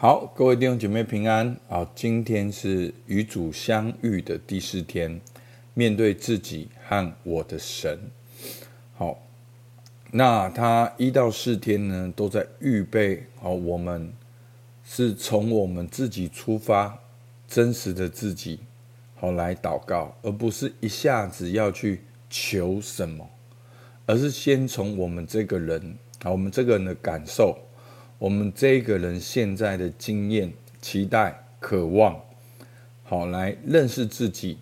好，各位弟兄姐妹平安。啊，今天是与主相遇的第四天，面对自己和我的神。好，那他一到四天呢，都在预备好，我们是从我们自己出发，真实的自己，好来祷告，而不是一下子要去求什么，而是先从我们这个人，好，我们这个人的感受。我们这个人现在的经验、期待、渴望，好来认识自己，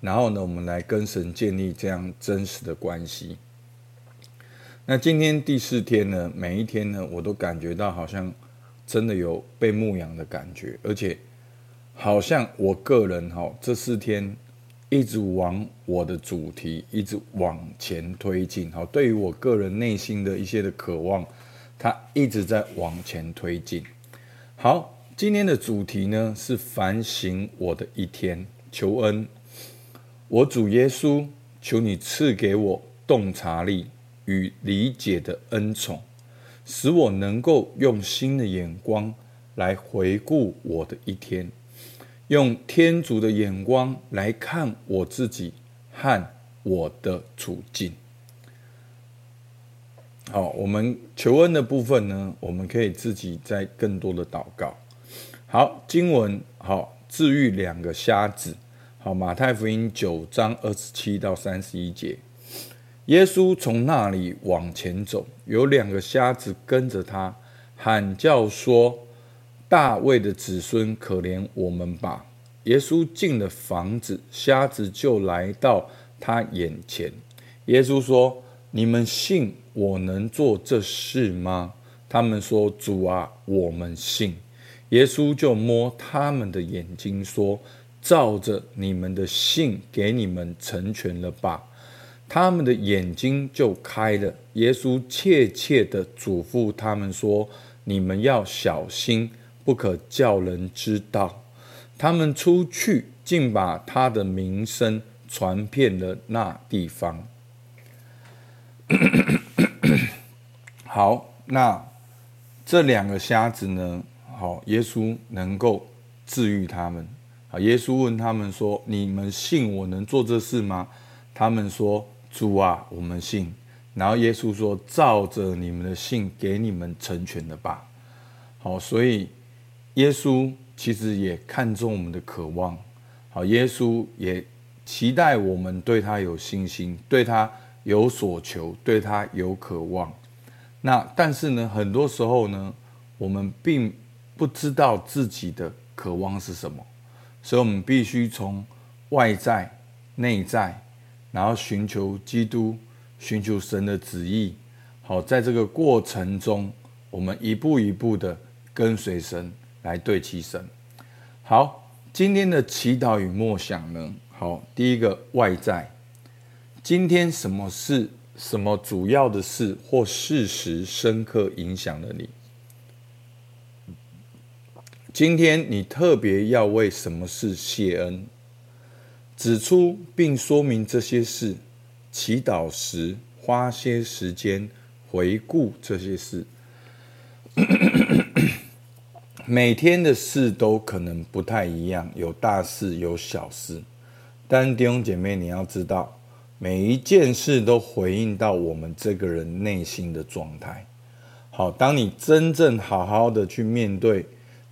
然后呢，我们来跟神建立这样真实的关系。那今天第四天呢，每一天呢，我都感觉到好像真的有被牧养的感觉，而且好像我个人哈，这四天一直往我的主题一直往前推进。好，对于我个人内心的一些的渴望。他一直在往前推进。好，今天的主题呢是反省我的一天，求恩。我主耶稣，求你赐给我洞察力与理解的恩宠，使我能够用新的眼光来回顾我的一天，用天主的眼光来看我自己和我的处境。好，我们求恩的部分呢，我们可以自己再更多的祷告。好，经文好，治愈两个瞎子。好，马太福音九章二十七到三十一节，耶稣从那里往前走，有两个瞎子跟着他，喊叫说：“大卫的子孙，可怜我们吧！”耶稣进了房子，瞎子就来到他眼前。耶稣说：“你们信？”我能做这事吗？他们说：“主啊，我们信。”耶稣就摸他们的眼睛，说：“照着你们的信，给你们成全了吧。”他们的眼睛就开了。耶稣切切地嘱咐他们说：“你们要小心，不可叫人知道。”他们出去，竟把他的名声传遍了那地方。好，那这两个瞎子呢？好，耶稣能够治愈他们。好，耶稣问他们说：“你们信我能做这事吗？”他们说：“主啊，我们信。”然后耶稣说：“照着你们的信，给你们成全了吧。”好，所以耶稣其实也看重我们的渴望。好，耶稣也期待我们对他有信心，对他有所求，对他有渴望。那但是呢，很多时候呢，我们并不知道自己的渴望是什么，所以我们必须从外在、内在，然后寻求基督，寻求神的旨意。好，在这个过程中，我们一步一步的跟随神来对齐神。好，今天的祈祷与默想呢，好，第一个外在，今天什么事？什么主要的事或事实深刻影响了你？今天你特别要为什么事谢恩？指出并说明这些事，祈祷时花些时间回顾这些事。每天的事都可能不太一样，有大事有小事，但弟兄姐妹你要知道。每一件事都回应到我们这个人内心的状态。好，当你真正好好的去面对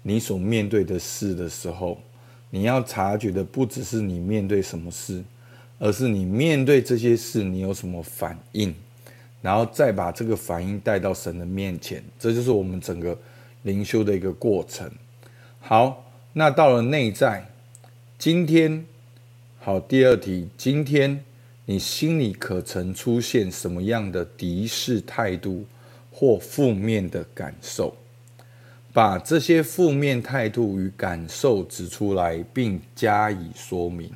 你所面对的事的时候，你要察觉的不只是你面对什么事，而是你面对这些事你有什么反应，然后再把这个反应带到神的面前。这就是我们整个灵修的一个过程。好，那到了内在，今天，好，第二题，今天。你心里可曾出现什么样的敌视态度或负面的感受？把这些负面态度与感受指出来，并加以说明。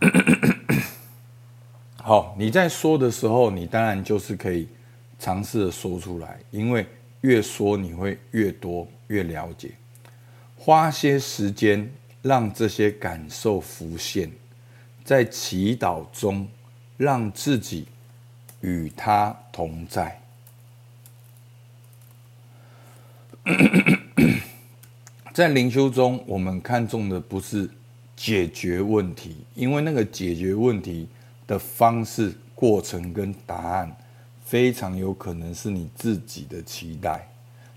好，你在说的时候，你当然就是可以尝试的说出来，因为越说你会越多越了解。花些时间让这些感受浮现。在祈祷中，让自己与他同在。在灵修中，我们看重的不是解决问题，因为那个解决问题的方式、过程跟答案，非常有可能是你自己的期待、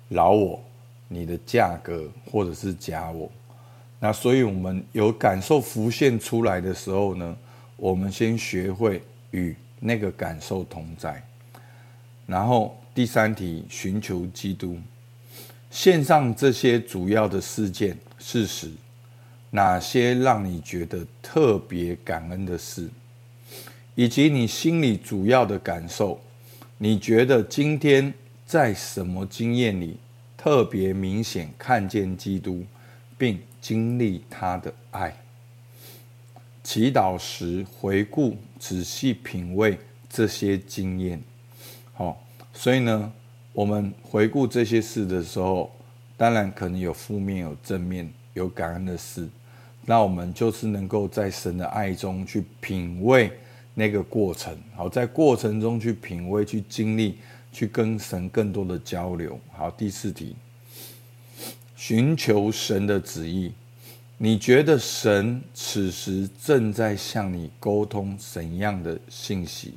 老我、你的价格或者是假我。那所以，我们有感受浮现出来的时候呢，我们先学会与那个感受同在。然后第三题，寻求基督。线上这些主要的事件、事实，哪些让你觉得特别感恩的事，以及你心里主要的感受，你觉得今天在什么经验里特别明显看见基督，并经历他的爱？祈祷时回顾、仔细品味这些经验。好，所以呢，我们回顾这些事的时候，当然可能有负面、有正面、有感恩的事。那我们就是能够在神的爱中去品味那个过程，好，在过程中去品味、去经历、去跟神更多的交流。好，第四题，寻求神的旨意。你觉得神此时正在向你沟通怎样的信息？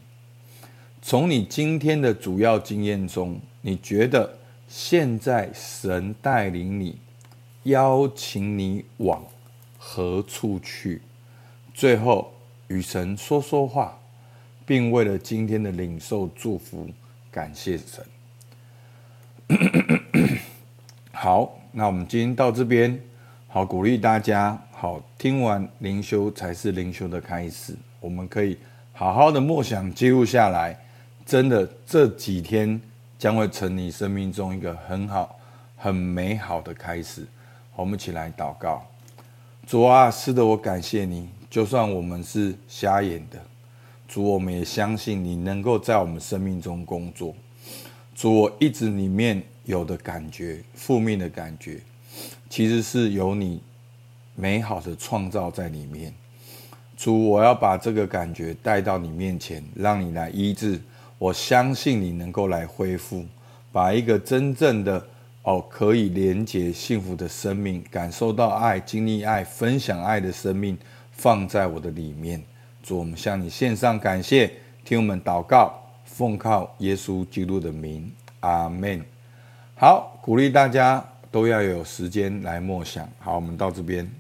从你今天的主要经验中，你觉得现在神带领你，邀请你往何处去？最后与神说说话，并为了今天的领受祝福，感谢神。好，那我们今天到这边，好，鼓励大家，好，听完灵修才是灵修的开始，我们可以好好的默想记录下来。真的，这几天将会成你生命中一个很好、很美好的开始。我们一起来祷告：主啊，是的，我感谢你。就算我们是瞎眼的，主，我们也相信你能够在我们生命中工作。主，我一直里面有的感觉、负面的感觉，其实是有你美好的创造在里面。主，我要把这个感觉带到你面前，让你来医治。我相信你能够来恢复，把一个真正的哦可以连接幸福的生命，感受到爱、经历爱、分享爱的生命放在我的里面。主，我们向你献上感谢，听我们祷告，奉靠耶稣基督的名，阿门。好，鼓励大家都要有时间来默想。好，我们到这边。